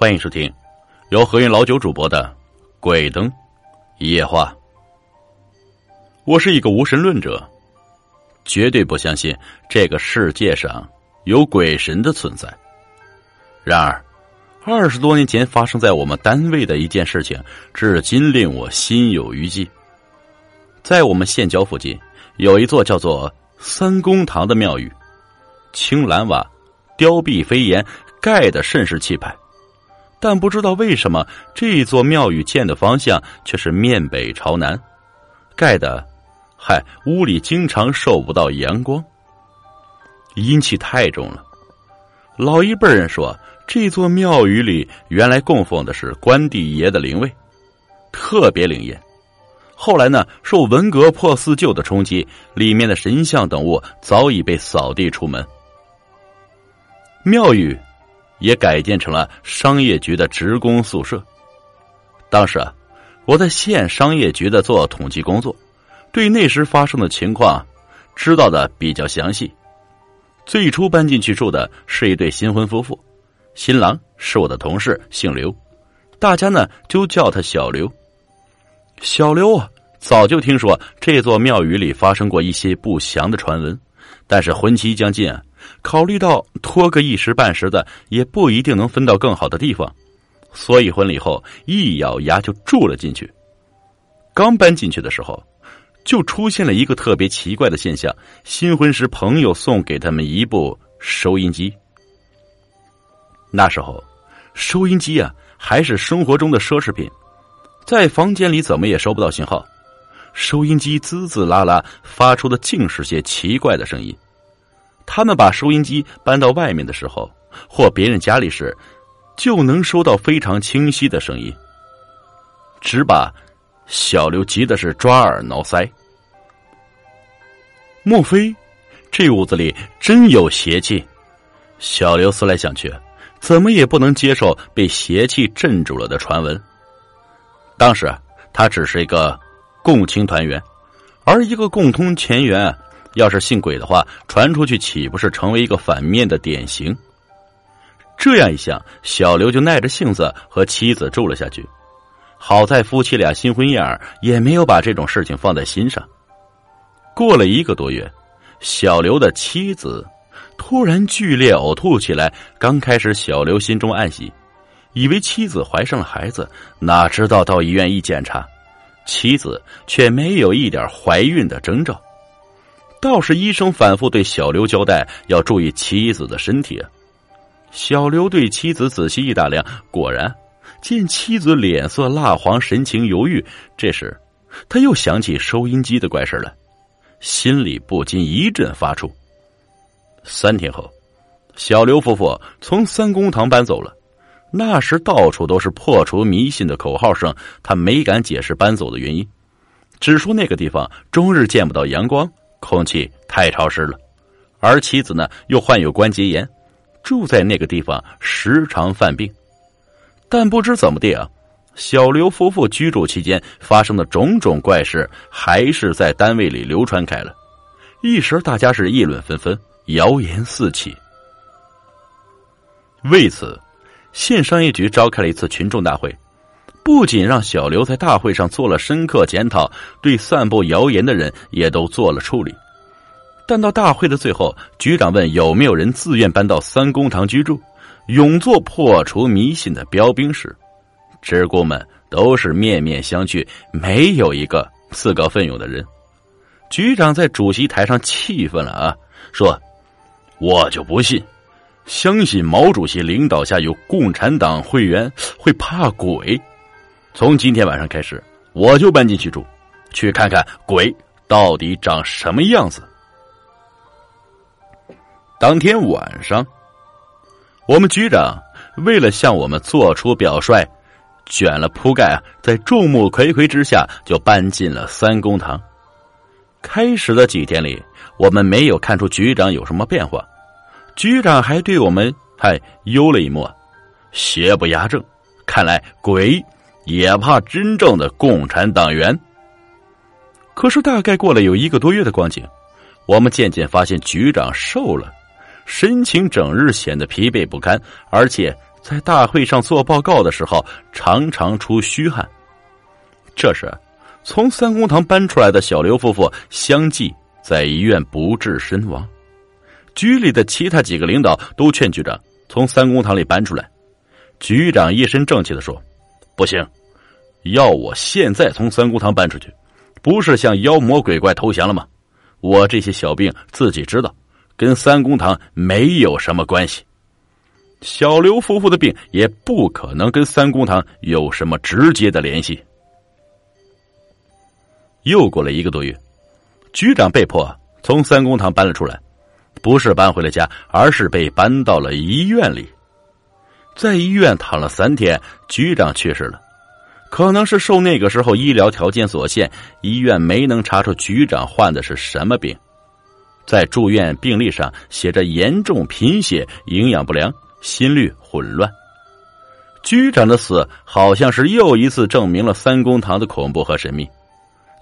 欢迎收听由何云老九主播的《鬼灯夜话》。我是一个无神论者，绝对不相信这个世界上有鬼神的存在。然而，二十多年前发生在我们单位的一件事情，至今令我心有余悸。在我们县郊附近，有一座叫做三公堂的庙宇，青蓝瓦，雕壁飞檐，盖的甚是气派。但不知道为什么，这座庙宇建的方向却是面北朝南，盖的，嗨，屋里经常受不到阳光，阴气太重了。老一辈人说，这座庙宇里原来供奉的是关帝爷的灵位，特别灵验。后来呢，受文革破四旧的冲击，里面的神像等物早已被扫地出门，庙宇。也改建成了商业局的职工宿舍。当时啊，我在县商业局的做统计工作，对那时发生的情况知道的比较详细。最初搬进去住的是一对新婚夫妇，新郎是我的同事，姓刘，大家呢就叫他小刘。小刘啊，早就听说这座庙宇里发生过一些不祥的传闻，但是婚期将近。考虑到拖个一时半时的，也不一定能分到更好的地方，所以婚礼后一咬牙就住了进去。刚搬进去的时候，就出现了一个特别奇怪的现象：新婚时朋友送给他们一部收音机。那时候，收音机啊还是生活中的奢侈品，在房间里怎么也收不到信号，收音机滋滋啦啦发出的尽是些奇怪的声音。他们把收音机搬到外面的时候，或别人家里时，就能收到非常清晰的声音。只把小刘急的是抓耳挠腮。莫非这屋子里真有邪气？小刘思来想去，怎么也不能接受被邪气镇住了的传闻。当时他只是一个共青团员，而一个共通前员。要是信鬼的话，传出去岂不是成为一个反面的典型？这样一想，小刘就耐着性子和妻子住了下去。好在夫妻俩新婚燕尔，也没有把这种事情放在心上。过了一个多月，小刘的妻子突然剧烈呕吐起来。刚开始，小刘心中暗喜，以为妻子怀上了孩子，哪知道到医院一检查，妻子却没有一点怀孕的征兆。倒是医生反复对小刘交代要注意妻子的身体。小刘对妻子仔细一打量，果然见妻子脸色蜡黄，神情犹豫。这时，他又想起收音机的怪事来，心里不禁一阵发怵。三天后，小刘夫妇从三公堂搬走了。那时到处都是破除迷信的口号声，他没敢解释搬走的原因，只说那个地方终日见不到阳光。空气太潮湿了，而妻子呢又患有关节炎，住在那个地方时常犯病。但不知怎么的啊，小刘夫妇居住期间发生的种种怪事，还是在单位里流传开了。一时大家是议论纷纷，谣言四起。为此，县商业局召开了一次群众大会。不仅让小刘在大会上做了深刻检讨，对散布谣言的人也都做了处理。但到大会的最后，局长问有没有人自愿搬到三公堂居住，永做破除迷信的标兵时，职工们都是面面相觑，没有一个自告奋勇的人。局长在主席台上气愤了啊，说：“我就不信，相信毛主席领导下有共产党会员会怕鬼。”从今天晚上开始，我就搬进去住，去看看鬼到底长什么样子。当天晚上，我们局长为了向我们做出表率，卷了铺盖啊，在众目睽睽之下就搬进了三公堂。开始的几天里，我们没有看出局长有什么变化，局长还对我们还幽了一默，邪不压正，看来鬼。也怕真正的共产党员。可是大概过了有一个多月的光景，我们渐渐发现局长瘦了，神情整日显得疲惫不堪，而且在大会上做报告的时候常常出虚汗。这时，从三公堂搬出来的小刘夫妇相继在医院不治身亡。局里的其他几个领导都劝局长从三公堂里搬出来。局长一身正气的说：“不行，要我现在从三公堂搬出去，不是向妖魔鬼怪投降了吗？我这些小病自己知道，跟三公堂没有什么关系。小刘夫妇的病也不可能跟三公堂有什么直接的联系。”又过了一个多月，局长被迫从三公堂搬了出来，不是搬回了家，而是被搬到了医院里。在医院躺了三天，局长去世了。可能是受那个时候医疗条件所限，医院没能查出局长患的是什么病，在住院病历上写着严重贫血、营养不良、心率混乱。局长的死好像是又一次证明了三公堂的恐怖和神秘。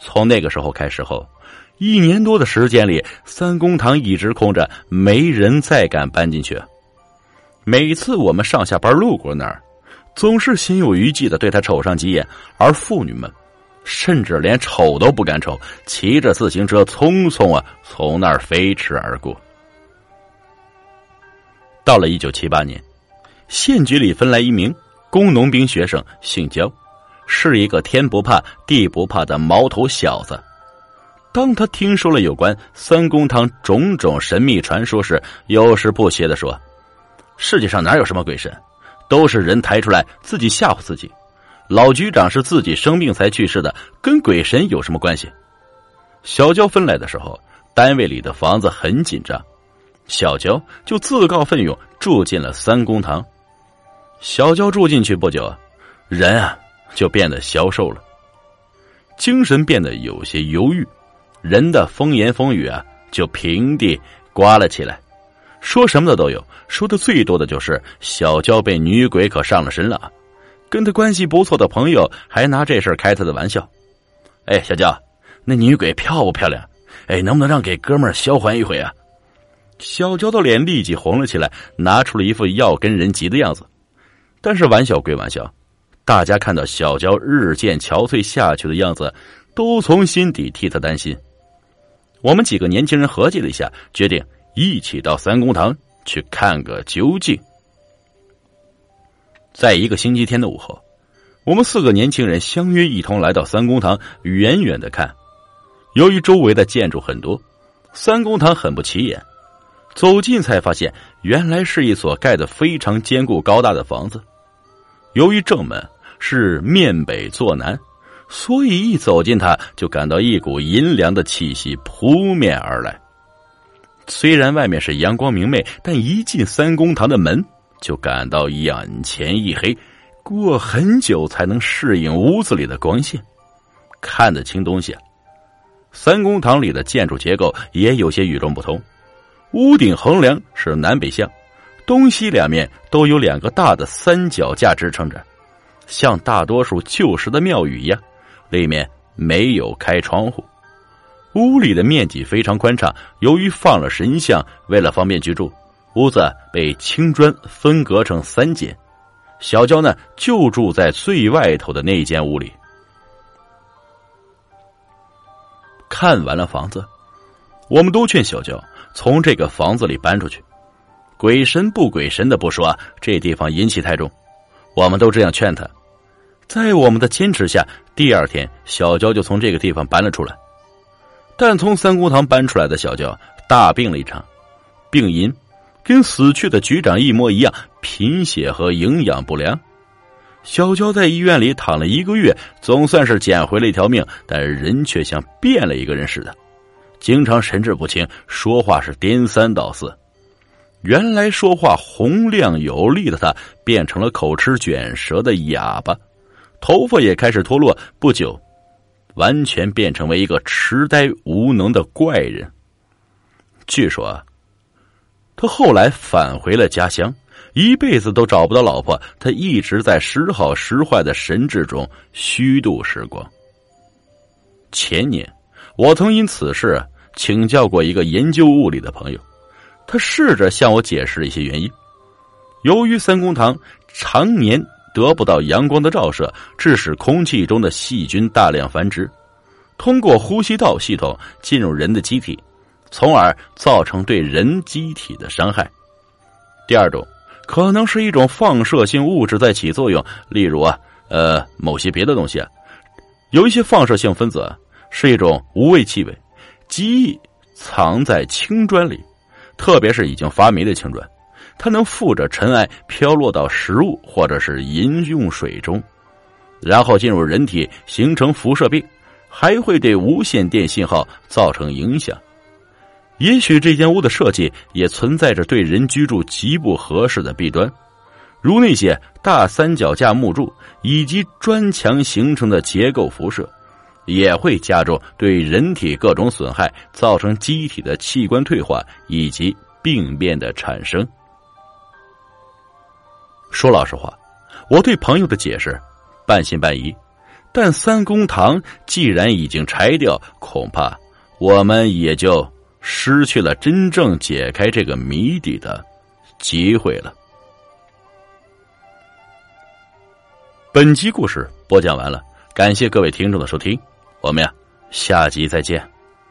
从那个时候开始后，一年多的时间里，三公堂一直空着，没人再敢搬进去。每次我们上下班路过那儿，总是心有余悸的对他瞅上几眼，而妇女们甚至连瞅都不敢瞅，骑着自行车匆匆啊从那儿飞驰而过。到了一九七八年，县局里分来一名工农兵学生，姓焦，是一个天不怕地不怕的毛头小子。当他听说了有关三公堂种种神秘传说时，有时不屑的说。世界上哪有什么鬼神，都是人抬出来自己吓唬自己。老局长是自己生病才去世的，跟鬼神有什么关系？小娇分来的时候，单位里的房子很紧张，小娇就自告奋勇住进了三公堂。小娇住进去不久，人啊就变得消瘦了，精神变得有些忧郁，人的风言风语啊就平地刮了起来。说什么的都有，说的最多的就是小娇被女鬼可上了身了，跟他关系不错的朋友还拿这事开他的玩笑。哎，小娇，那女鬼漂不漂亮？哎，能不能让给哥们儿销魂一回啊？小娇的脸立即红了起来，拿出了一副要跟人急的样子。但是玩笑归玩笑，大家看到小娇日渐憔悴下去的样子，都从心底替他担心。我们几个年轻人合计了一下，决定。一起到三公堂去看个究竟。在一个星期天的午后，我们四个年轻人相约一同来到三公堂，远远的看。由于周围的建筑很多，三公堂很不起眼。走近才发现，原来是一所盖得非常坚固高大的房子。由于正门是面北坐南，所以一走进它，就感到一股阴凉的气息扑面而来。虽然外面是阳光明媚，但一进三公堂的门，就感到眼前一黑，过很久才能适应屋子里的光线，看得清东西。三公堂里的建筑结构也有些与众不同，屋顶横梁是南北向，东西两面都有两个大的三脚架支撑着，像大多数旧时的庙宇一样，里面没有开窗户。屋里的面积非常宽敞，由于放了神像，为了方便居住，屋子被青砖分隔成三间。小娇呢，就住在最外头的那间屋里。看完了房子，我们都劝小娇从这个房子里搬出去。鬼神不鬼神的不说，这地方阴气太重，我们都这样劝他。在我们的坚持下，第二天小娇就从这个地方搬了出来。但从三公堂搬出来的小娇大病了一场，病因跟死去的局长一模一样，贫血和营养不良。小娇在医院里躺了一个月，总算是捡回了一条命，但人却像变了一个人似的，经常神志不清，说话是颠三倒四。原来说话洪亮有力的他，变成了口吃卷舌的哑巴，头发也开始脱落。不久。完全变成为一个痴呆无能的怪人。据说，他后来返回了家乡，一辈子都找不到老婆。他一直在时好时坏的神智中虚度时光。前年，我曾因此事请教过一个研究物理的朋友，他试着向我解释了一些原因。由于三公堂常年得不到阳光的照射，致使空气中的细菌大量繁殖，通过呼吸道系统进入人的机体，从而造成对人机体的伤害。第二种，可能是一种放射性物质在起作用，例如啊，呃，某些别的东西啊，有一些放射性分子是一种无味气味，极易藏在青砖里，特别是已经发霉的青砖。它能附着尘埃飘落到食物或者是饮用水中，然后进入人体形成辐射病，还会对无线电信号造成影响。也许这间屋的设计也存在着对人居住极不合适的弊端，如那些大三脚架木柱以及砖墙形成的结构辐射，也会加重对人体各种损害，造成机体的器官退化以及病变的产生。说老实话，我对朋友的解释半信半疑。但三公堂既然已经拆掉，恐怕我们也就失去了真正解开这个谜底的机会了。本集故事播讲完了，感谢各位听众的收听，我们呀下集再见。